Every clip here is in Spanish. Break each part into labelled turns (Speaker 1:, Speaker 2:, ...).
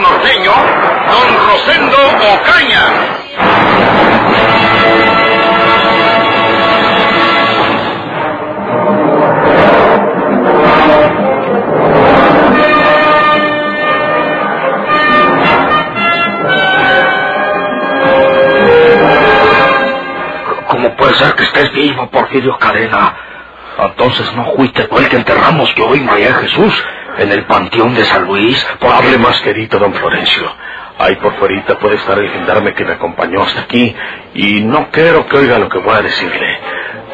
Speaker 1: norteño, Don Rosendo Ocaña.
Speaker 2: ¿Cómo puede ser que estés vivo, Porfirio Cadena? Entonces no fuiste tú el que enterramos yo y María Jesús en el panteón de San Luis. Por
Speaker 3: Hable más querido, don Florencio. Ahí por fuerita puede estar el gendarme que me acompañó hasta aquí y no quiero que oiga lo que voy a decirle.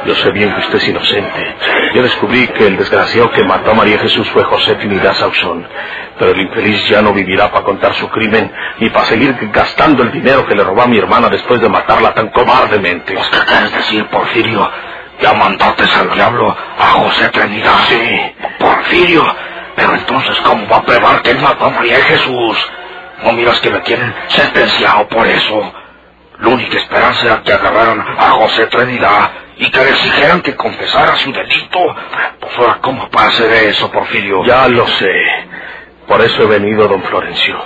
Speaker 3: Yo sé bien que usted es inocente. Yo descubrí que el desgraciado que mató a María Jesús fue José Trinidad Sauzón. Pero el infeliz ya no vivirá para contar su crimen ni para seguir gastando el dinero que le robó a mi hermana después de matarla tan cobardemente.
Speaker 2: Pues, ¿Qué quieres decir, Porfirio? Ya mandaste al diablo a José Trinidad.
Speaker 3: Sí.
Speaker 2: Porfirio, pero entonces, ¿cómo va a probar que él mató a María Jesús? ¿No miras que me tienen sentenciado por eso? La única esperanza era que agarraran a José Trinidad y que le exigieran que confesara su delito. Pues ahora, ¿cómo puede hacer eso, Porfirio?
Speaker 3: Ya lo sé. Por eso he venido, don Florencio.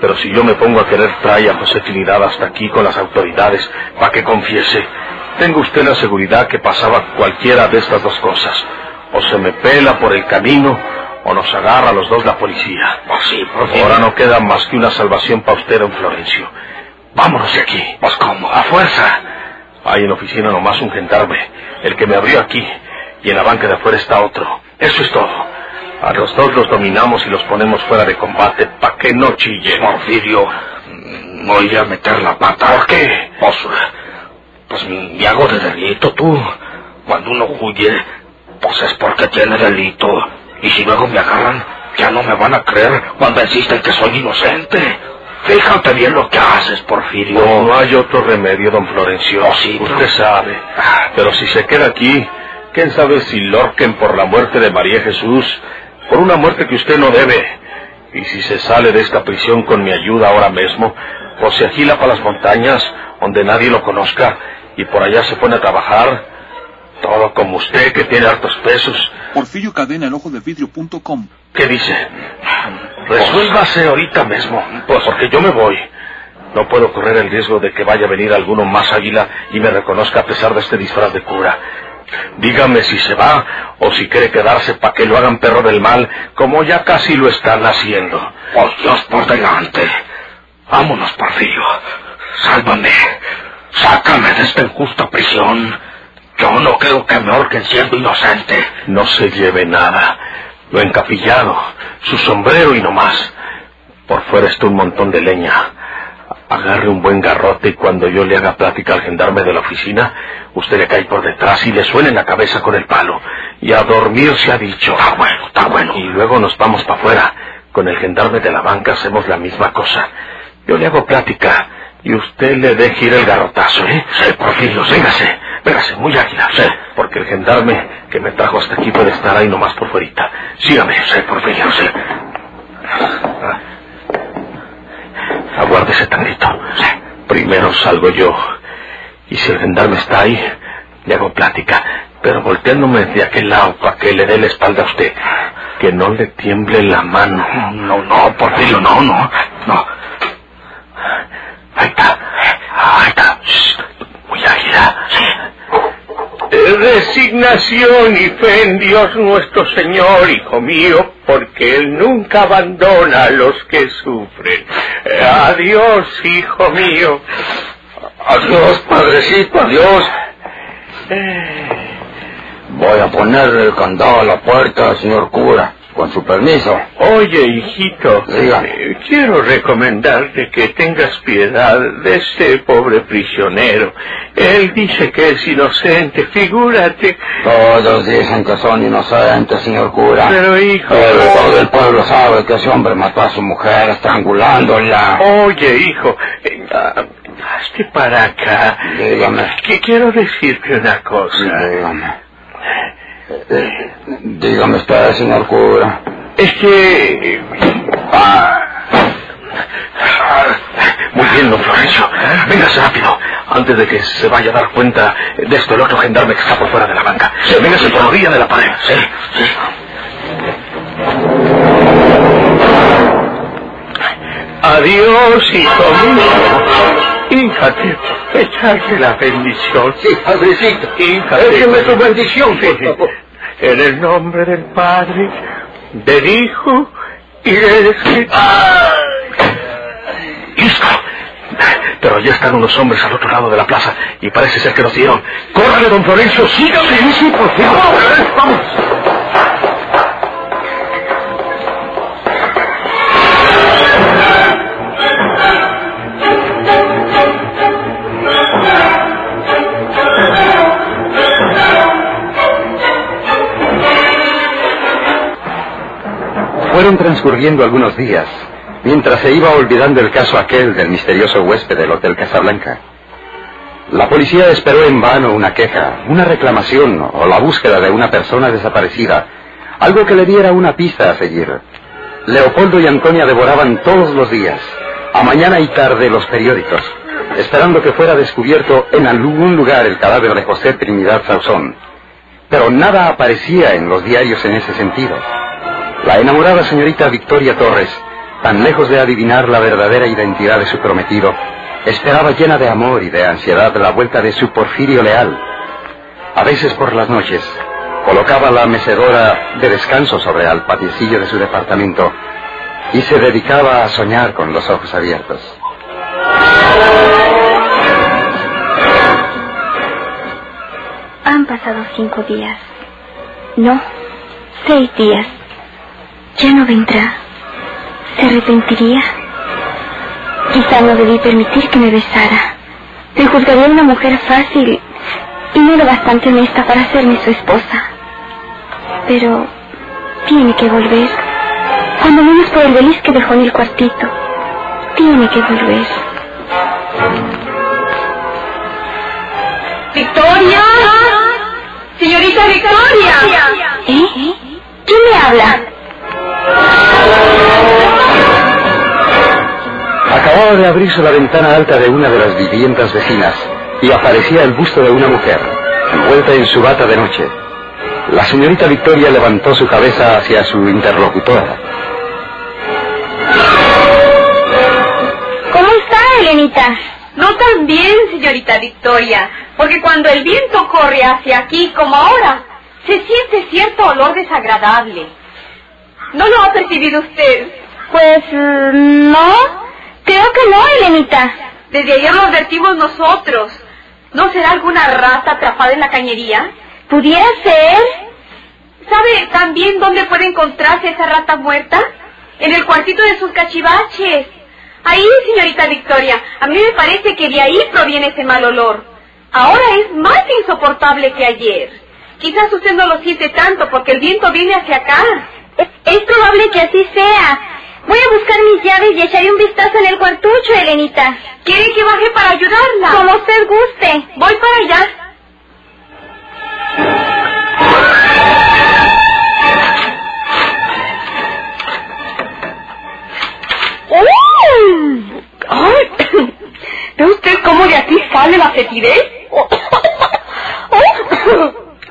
Speaker 3: Pero si yo me pongo a querer traer a José Trinidad hasta aquí con las autoridades para que confiese, tengo usted la seguridad que pasaba cualquiera de estas dos cosas. O se me pela por el camino, o nos agarra a los dos la policía.
Speaker 2: Pues sí, Porfirio.
Speaker 3: Ahora no queda más que una salvación para usted, don Florencio. Vámonos de aquí.
Speaker 2: Pues cómo,
Speaker 3: A fuerza. Hay en la oficina nomás un gendarme, el que me abrió aquí, y en la banca de afuera está otro. Eso es todo. A los dos los dominamos y los ponemos fuera de combate para que no chillen.
Speaker 2: Porfirio, mm, no iré a meter la pata.
Speaker 3: ¿Por qué?
Speaker 2: Pues, pues me hago de delito tú. Cuando uno huye, pues es porque tiene delito. Y si luego me agarran, ya no me van a creer cuando insisten que soy inocente. Fíjate bien lo que haces, Porfirio.
Speaker 3: No, no hay otro remedio, don Florencio.
Speaker 2: Oh, sí,
Speaker 3: Usted
Speaker 2: pero-
Speaker 3: sabe. Pero si se queda aquí, quién sabe si lorquen por la muerte de María Jesús, por una muerte que usted no debe. Y si se sale de esta prisión con mi ayuda ahora mismo, o se agila para las montañas, donde nadie lo conozca, y por allá se pone a trabajar, todo como usted que tiene hartos pesos.
Speaker 4: Porfirio Cadena, el ojo de vidrio.com.
Speaker 3: ¿Qué dice? Resuélvase ahorita mismo, pues porque yo me voy. No puedo correr el riesgo de que vaya a venir alguno más águila y me reconozca a pesar de este disfraz de cura. Dígame si se va o si quiere quedarse para que lo hagan perro del mal, como ya casi lo están haciendo.
Speaker 2: Por Dios por delante. Vámonos, Porfirio. Sálvame. Sácame de esta injusta prisión. Yo no creo que me ahorquen siendo inocente.
Speaker 3: No se lleve nada. Lo encapillado, su sombrero y no más. Por fuera está un montón de leña. Agarre un buen garrote y cuando yo le haga plática al gendarme de la oficina, usted le cae por detrás y le suena en la cabeza con el palo. Y a dormir se ha dicho.
Speaker 2: Está bueno, está bueno.
Speaker 3: Y luego nos vamos para afuera. Con el gendarme de la banca hacemos la misma cosa. Yo le hago plática y usted le deje ir el garrotazo, ¿eh?
Speaker 2: Sí, Porfirio, sí.
Speaker 3: Véngase, véngase, muy águila.
Speaker 2: Sí.
Speaker 3: Porque el gendarme que me trajo hasta aquí puede estar ahí nomás por fuerita. Sígame.
Speaker 2: Sí, Porfirio, sí.
Speaker 3: Aguárdese tantito. Primero salgo yo. Y si el gendarme está ahí, le hago plática. Pero volteándome de aquel lado para que le dé la espalda a usted. Que no le tiemble la mano.
Speaker 2: No, no, Porfirio, no, no, no.
Speaker 3: Ahí está. Ahí está. Shh. Muy águila.
Speaker 5: Resignación y fe en Dios nuestro Señor, hijo mío, porque Él nunca abandona a los que sufren. Eh, Adiós, hijo mío.
Speaker 2: Adiós, padrecito, adiós. Voy a ponerle el candado a la puerta, señor cura. Con su permiso.
Speaker 5: Oye, hijito, eh, quiero recomendarte que tengas piedad de este pobre prisionero. Él dice que es inocente, figúrate.
Speaker 2: Todos dicen que son inocentes, señor cura.
Speaker 5: Pero, hijo...
Speaker 2: Pero todo el pueblo sabe que ese hombre mató a su mujer estrangulándola.
Speaker 5: Oye, hijo, eh, hazte para acá.
Speaker 2: Dígame.
Speaker 5: Que quiero decirte una cosa.
Speaker 2: Dígame. Dígame usted, señor cura.
Speaker 5: Es que...
Speaker 3: Ah. Muy bien, don Florencio. Véngase rápido, antes de que se vaya a dar cuenta de esto el otro gendarme que está por fuera de la banca. Véngase por la orilla de la pared. Sí, sí.
Speaker 5: Adiós, hijo mío. Híjate, echarle la bendición.
Speaker 2: Sí, padrecito.
Speaker 5: Híjate.
Speaker 2: Déjeme su bendición, por favor.
Speaker 5: En el nombre del Padre, del Hijo y del Espíritu.
Speaker 3: Pero ya están unos hombres al otro lado de la plaza y parece ser que los dieron. ¡Córrale, don Florencio! ¡Sígame! Sí, sí, por favor. ¡Vamos!
Speaker 6: Fueron transcurriendo algunos días, mientras se iba olvidando el caso aquel del misterioso huésped del Hotel Casablanca. La policía esperó en vano una queja, una reclamación o la búsqueda de una persona desaparecida, algo que le diera una pista a seguir. Leopoldo y Antonia devoraban todos los días, a mañana y tarde, los periódicos, esperando que fuera descubierto en algún lugar el cadáver de José Trinidad Sauzón. Pero nada aparecía en los diarios en ese sentido. La enamorada señorita Victoria Torres, tan lejos de adivinar la verdadera identidad de su prometido, esperaba llena de amor y de ansiedad la vuelta de su Porfirio leal. A veces por las noches, colocaba la mecedora de descanso sobre el patiecillo de su departamento y se dedicaba a soñar con los ojos abiertos.
Speaker 7: Han pasado cinco días. No, seis días. Ya no vendrá. ¿Se arrepentiría? Quizá no debí permitir que me besara. Me juzgaría una mujer fácil y no lo bastante honesta para serme su esposa. Pero tiene que volver. Cuando menos por el beliz que dejó en el cuartito. Tiene que volver.
Speaker 8: ¡Victoria! ¡Señorita Victoria!
Speaker 7: ¿Eh? ¿Quién me habla?
Speaker 6: Acababa de abrirse la ventana alta de una de las viviendas vecinas y aparecía el busto de una mujer, envuelta en su bata de noche. La señorita Victoria levantó su cabeza hacia su interlocutora.
Speaker 7: ¿Cómo está, Elenita?
Speaker 8: No tan bien, señorita Victoria, porque cuando el viento corre hacia aquí como ahora, se siente cierto olor desagradable. ¿No lo ha percibido usted?
Speaker 7: Pues mm, no, creo que no, Elenita.
Speaker 8: Desde ayer lo advertimos nosotros. ¿No será alguna rata atrapada en la cañería?
Speaker 7: ¿Pudiera ser?
Speaker 8: ¿Sabe también dónde puede encontrarse esa rata muerta? En el cuartito de sus cachivaches. Ahí, señorita Victoria, a mí me parece que de ahí proviene ese mal olor. Ahora es más insoportable que ayer. Quizás usted no lo siente tanto porque el viento viene hacia acá.
Speaker 7: Es, es probable que así sea. Voy a buscar mis llaves y echaré un vistazo en el cuartucho, Elenita.
Speaker 8: ¿Quiere que baje para ayudarla?
Speaker 7: Como usted guste.
Speaker 8: Voy para allá.
Speaker 7: ¡Uy!
Speaker 8: ¡Ay! ¿Ve usted cómo de aquí sale la fetidez?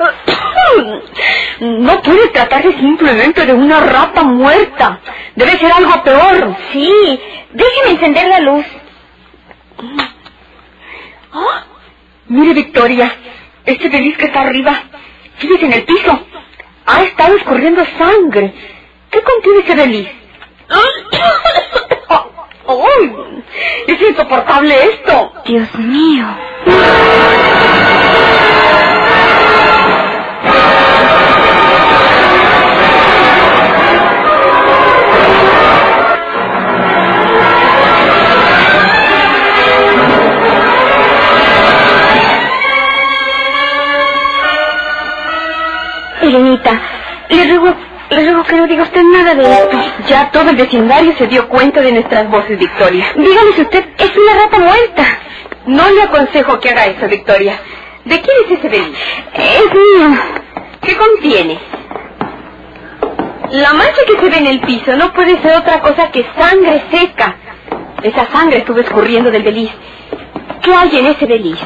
Speaker 8: No puede tratarse simplemente de una rata muerta. Debe ser algo peor.
Speaker 7: Sí, déjeme encender la luz.
Speaker 8: ¡Ah! Mire, Victoria, este feliz que está arriba, fíjese en el piso. Ha estado escurriendo sangre. ¿Qué contiene ese feliz? ¡Ay! ¡Es insoportable esto!
Speaker 7: Dios mío. Que no diga usted nada de esto.
Speaker 8: Ya todo el vecindario se dio cuenta de nuestras voces, Victoria.
Speaker 7: Dígame si usted es una rata muerta.
Speaker 8: No le aconsejo que haga eso, Victoria. ¿De quién es ese beliz?
Speaker 7: Es mío.
Speaker 8: ¿Qué contiene? La mancha que se ve en el piso no puede ser otra cosa que sangre seca. Esa sangre estuvo escurriendo del beliz. ¿Qué hay en ese beliz?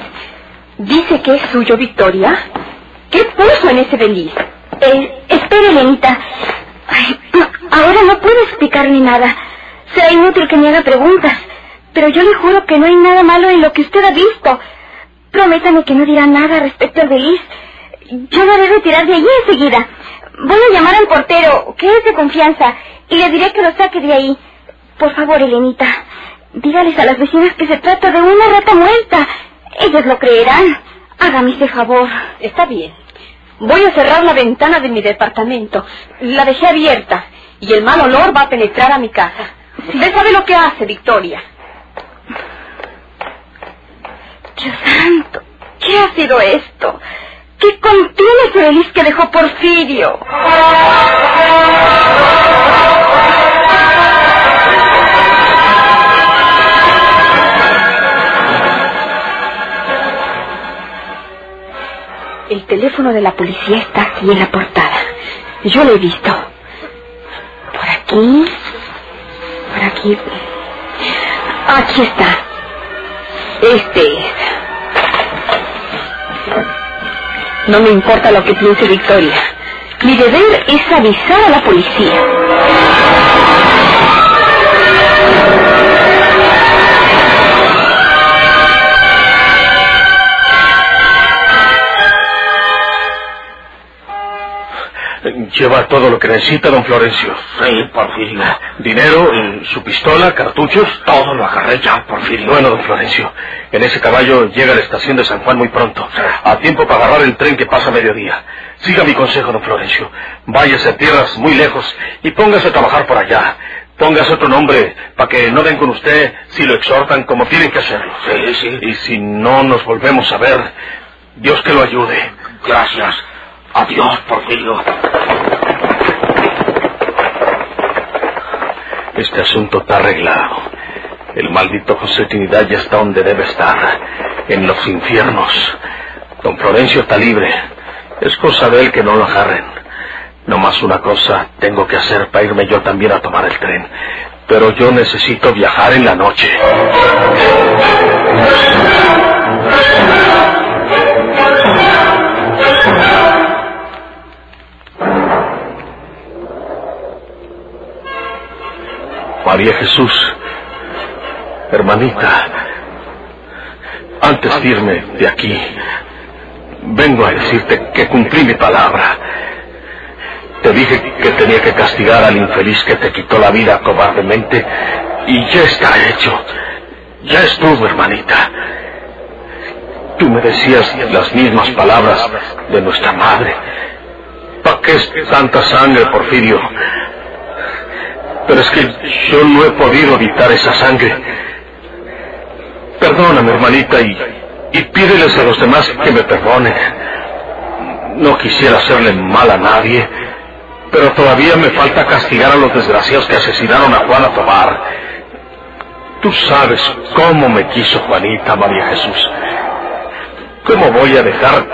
Speaker 8: Dice que es suyo, Victoria. ¿Qué puso en ese beliz?
Speaker 7: Eh, espere, Lenita. Ay, no, ahora no puedo explicarle nada. Será inútil que me haga preguntas. Pero yo le juro que no hay nada malo en lo que usted ha visto. Prométame que no dirá nada respecto al beliz. Yo me haré retirar de allí enseguida. Voy a llamar al portero, que es de confianza, y le diré que lo saque de ahí. Por favor, Elenita, dígales a las vecinas que se trata de una rata muerta. Ellas lo creerán. Hágame ese favor.
Speaker 8: Está bien. Voy a cerrar la ventana de mi departamento. La dejé abierta y el mal olor va a penetrar a mi casa. Usted sabe lo que hace, Victoria.
Speaker 7: Dios santo, ¿qué ha sido esto? ¿Qué contiene ese que dejó Porfirio?
Speaker 8: De la policía está aquí en la portada. Yo lo he visto. Por aquí. Por aquí. Aquí está. Este es. No me importa lo que piense Victoria. Mi deber es avisar a la policía.
Speaker 3: Lleva todo lo que necesita, don Florencio.
Speaker 9: Sí, Porfirio.
Speaker 3: Dinero, su pistola, cartuchos.
Speaker 9: Todo lo agarré ya, Porfirio.
Speaker 3: Bueno, don Florencio, en ese caballo llega a la estación de San Juan muy pronto. A tiempo para agarrar el tren que pasa a mediodía. Siga mi consejo, don Florencio. Váyase a tierras muy lejos y póngase a trabajar por allá. Póngase otro nombre para que no den con usted si lo exhortan como tienen que hacerlo.
Speaker 9: Sí, sí.
Speaker 3: Y si no nos volvemos a ver, Dios que lo ayude.
Speaker 9: Gracias. Adiós, Porfirio.
Speaker 3: Este asunto está arreglado. El maldito José Trinidad ya está donde debe estar, en los infiernos. Don Florencio está libre. Es cosa de él que no lo agarren. No más una cosa tengo que hacer para irme yo también a tomar el tren. Pero yo necesito viajar en la noche. María Jesús, hermanita, antes de irme de aquí, vengo a decirte que cumplí mi palabra. Te dije que tenía que castigar al infeliz que te quitó la vida cobardemente y ya está hecho. Ya estuvo, hermanita. Tú me decías las mismas palabras de nuestra madre. ¿Para qué es tanta sangre, Porfirio? Pero es que yo no he podido evitar esa sangre. Perdóname, hermanita, y, pídeles a los demás que me perdonen. No quisiera hacerle mal a nadie, pero todavía me falta castigar a los desgraciados que asesinaron a Juana Tobar. Tú sabes cómo me quiso Juanita, María Jesús. ¿Cómo voy a dejar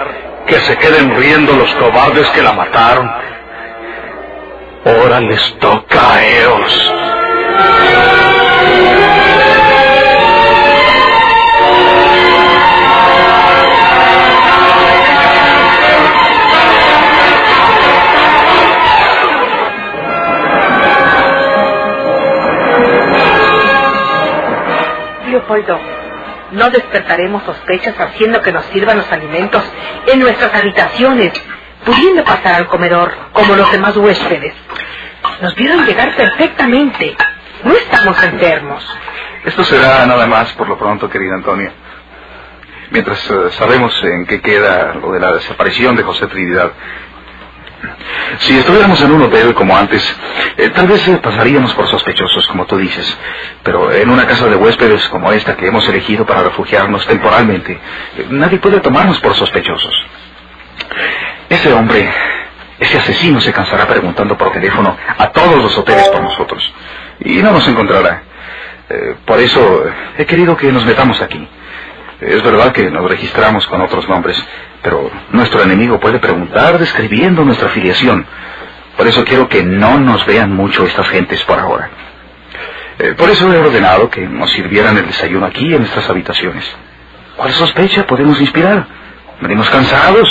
Speaker 3: que se queden riendo los cobardes que la mataron? Ahora les toca a ellos.
Speaker 8: Leopoldo, no despertaremos sospechas haciendo que nos sirvan los alimentos en nuestras habitaciones, pudiendo pasar al comedor como los demás huéspedes. Nos vieron llegar perfectamente. No estamos enfermos.
Speaker 6: Esto será nada más por lo pronto, querida Antonia. Mientras eh, sabemos en qué queda lo de la desaparición de José Trinidad. Si estuviéramos en un hotel como antes, eh, tal vez eh, pasaríamos por sospechosos, como tú dices. Pero en una casa de huéspedes como esta que hemos elegido para refugiarnos temporalmente, eh, nadie puede tomarnos por sospechosos. Ese hombre
Speaker 9: ese asesino se cansará preguntando por teléfono a todos los hoteles por nosotros. Y no nos encontrará. Eh, por eso he querido que nos metamos aquí. Es verdad que nos registramos con otros nombres, pero nuestro enemigo puede preguntar describiendo nuestra afiliación. Por eso quiero que no nos vean mucho estas gentes por ahora. Eh, por eso he ordenado que nos sirvieran el desayuno aquí en nuestras habitaciones. ¿Cuál sospecha podemos inspirar? Venimos cansados,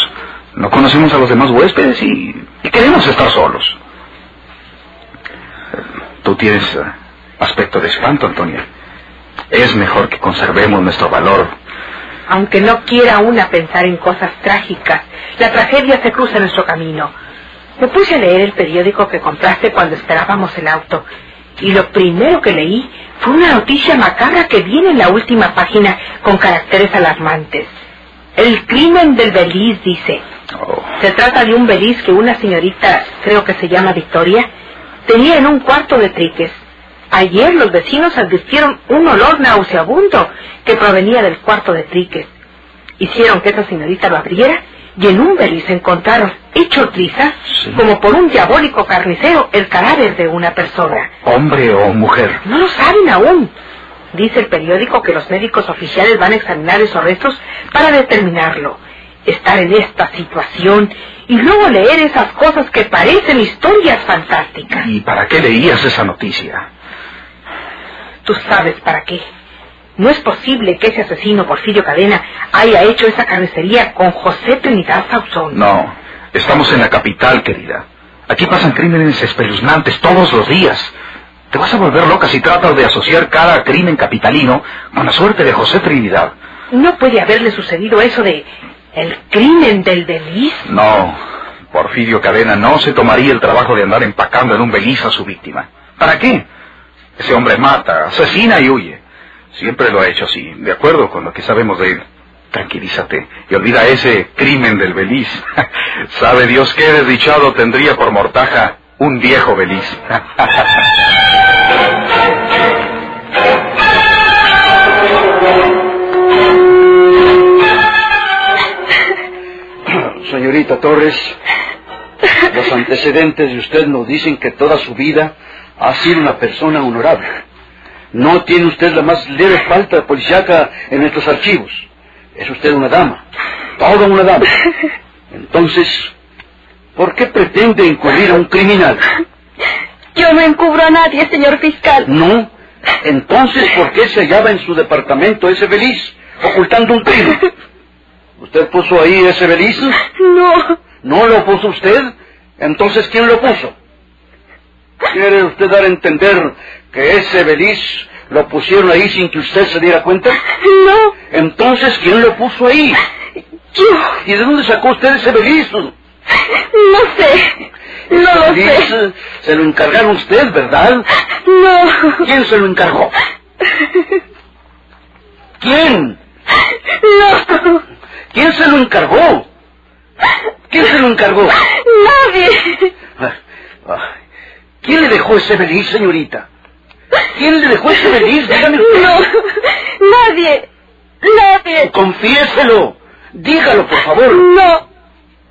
Speaker 9: no conocemos a los demás huéspedes y, y queremos estar solos. Tú tienes eh, aspecto de espanto, Antonia. Es mejor que conservemos nuestro valor.
Speaker 10: Aunque no quiera una pensar en cosas trágicas, la tragedia se cruza en nuestro camino. Me puse a leer el periódico que compraste cuando esperábamos el auto. Y lo primero que leí fue una noticia macabra que viene en la última página con caracteres alarmantes. El crimen del Beliz, dice.
Speaker 9: Oh,
Speaker 10: Se trata de un Beliz que una señorita, creo que se llama Victoria, tenía en un cuarto de triques. Ayer los vecinos advirtieron un olor nauseabundo que provenía del cuarto de triques. Hicieron que esa señorita lo abriera y en un Beliz encontraron, hecho trizas,
Speaker 9: Sí.
Speaker 10: como por un diabólico carnicero, el cadáver de una persona.
Speaker 9: ¿Hombre o mujer?
Speaker 10: No lo saben aún. Dice el periódico que los médicos oficiales van a examinar esos restos para determinarlo. Estar en esta situación y luego leer esas cosas que parecen historias fantásticas.
Speaker 9: ¿Y para qué leías esa noticia?
Speaker 10: Tú sabes para qué. No es posible que ese asesino Porfirio Cadena haya hecho esa carnicería con José Trinidad Sauzón.
Speaker 9: No, estamos en la capital, querida. Aquí pasan crímenes espeluznantes todos los días. Te vas a volver loca si tratas de asociar cada crimen capitalino con la suerte de José Trinidad.
Speaker 10: No puede haberle sucedido eso de el crimen del Beliz.
Speaker 9: No, Porfirio Cadena no se tomaría el trabajo de andar empacando en un beliz a su víctima. ¿Para qué? Ese hombre mata, asesina y huye. Siempre lo ha hecho así, de acuerdo con lo que sabemos de él. Tranquilízate y olvida ese crimen del beliz. Sabe Dios qué desdichado tendría por mortaja un viejo beliz.
Speaker 11: Señorita Torres, los antecedentes de usted nos dicen que toda su vida ha sido una persona honorable. No tiene usted la más leve falta policíaca en nuestros archivos. Es usted una dama, toda una dama. Entonces, ¿por qué pretende encubrir a un criminal?
Speaker 7: Yo no encubro a nadie, señor fiscal.
Speaker 11: No. Entonces, ¿por qué se hallaba en su departamento ese beliz, ocultando un crimen? ¿Usted puso ahí ese beliz?
Speaker 7: No,
Speaker 11: ¿No lo puso usted? Entonces, ¿quién lo puso? ¿Quiere usted dar a entender que ese beliz lo pusieron ahí sin que usted se diera cuenta?
Speaker 7: no,
Speaker 11: Entonces, ¿quién lo puso ahí?
Speaker 7: yo
Speaker 11: ¿Y de dónde sacó usted ese beliz?
Speaker 7: no sé. No lo
Speaker 11: beliz
Speaker 7: sé.
Speaker 11: se lo encargaron usted, ¿verdad?
Speaker 7: No.
Speaker 11: ¿Quién se lo encargó? ¿Quién?
Speaker 7: No.
Speaker 11: ¿Quién se lo encargó? ¿Quién se lo encargó?
Speaker 7: Nadie.
Speaker 11: Ah, ah. ¿Quién le dejó ese beliz, señorita? ¿Quién le dejó ese beliz? Dígame usted.
Speaker 7: No. Nadie. Nadie.
Speaker 11: Confiéselo. Dígalo, por favor.
Speaker 7: No.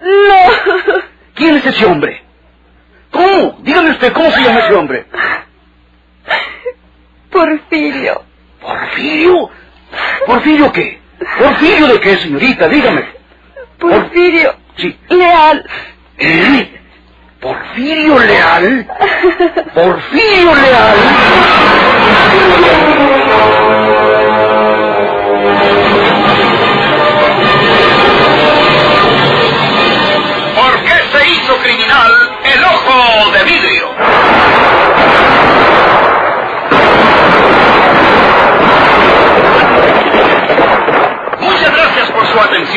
Speaker 7: No.
Speaker 11: ¿Quién es ese hombre? ¿Cómo? Dígame usted, ¿cómo se llama ese hombre?
Speaker 7: Porfirio.
Speaker 11: ¿Porfirio? ¿Porfirio qué? ¿Porfirio de qué, señorita? Dígame.
Speaker 7: Porfirio.
Speaker 11: Sí.
Speaker 7: Leal.
Speaker 11: ¿Eh? ¿Porfirio Leal? ¿Porfirio Leal?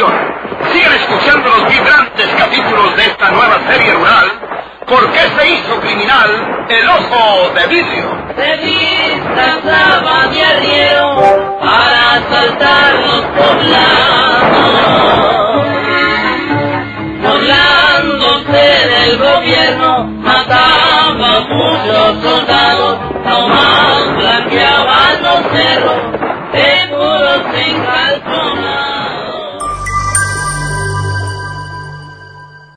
Speaker 1: atención. Sigan escuchando los vibrantes capítulos de esta nueva serie rural. ¿Por qué se hizo criminal el oso de vidrio?
Speaker 12: Se disfrazaba de arriero para asaltar los poblados. Poblándose del gobierno, mataba a muchos soldados, nomás blanqueaban los cerros.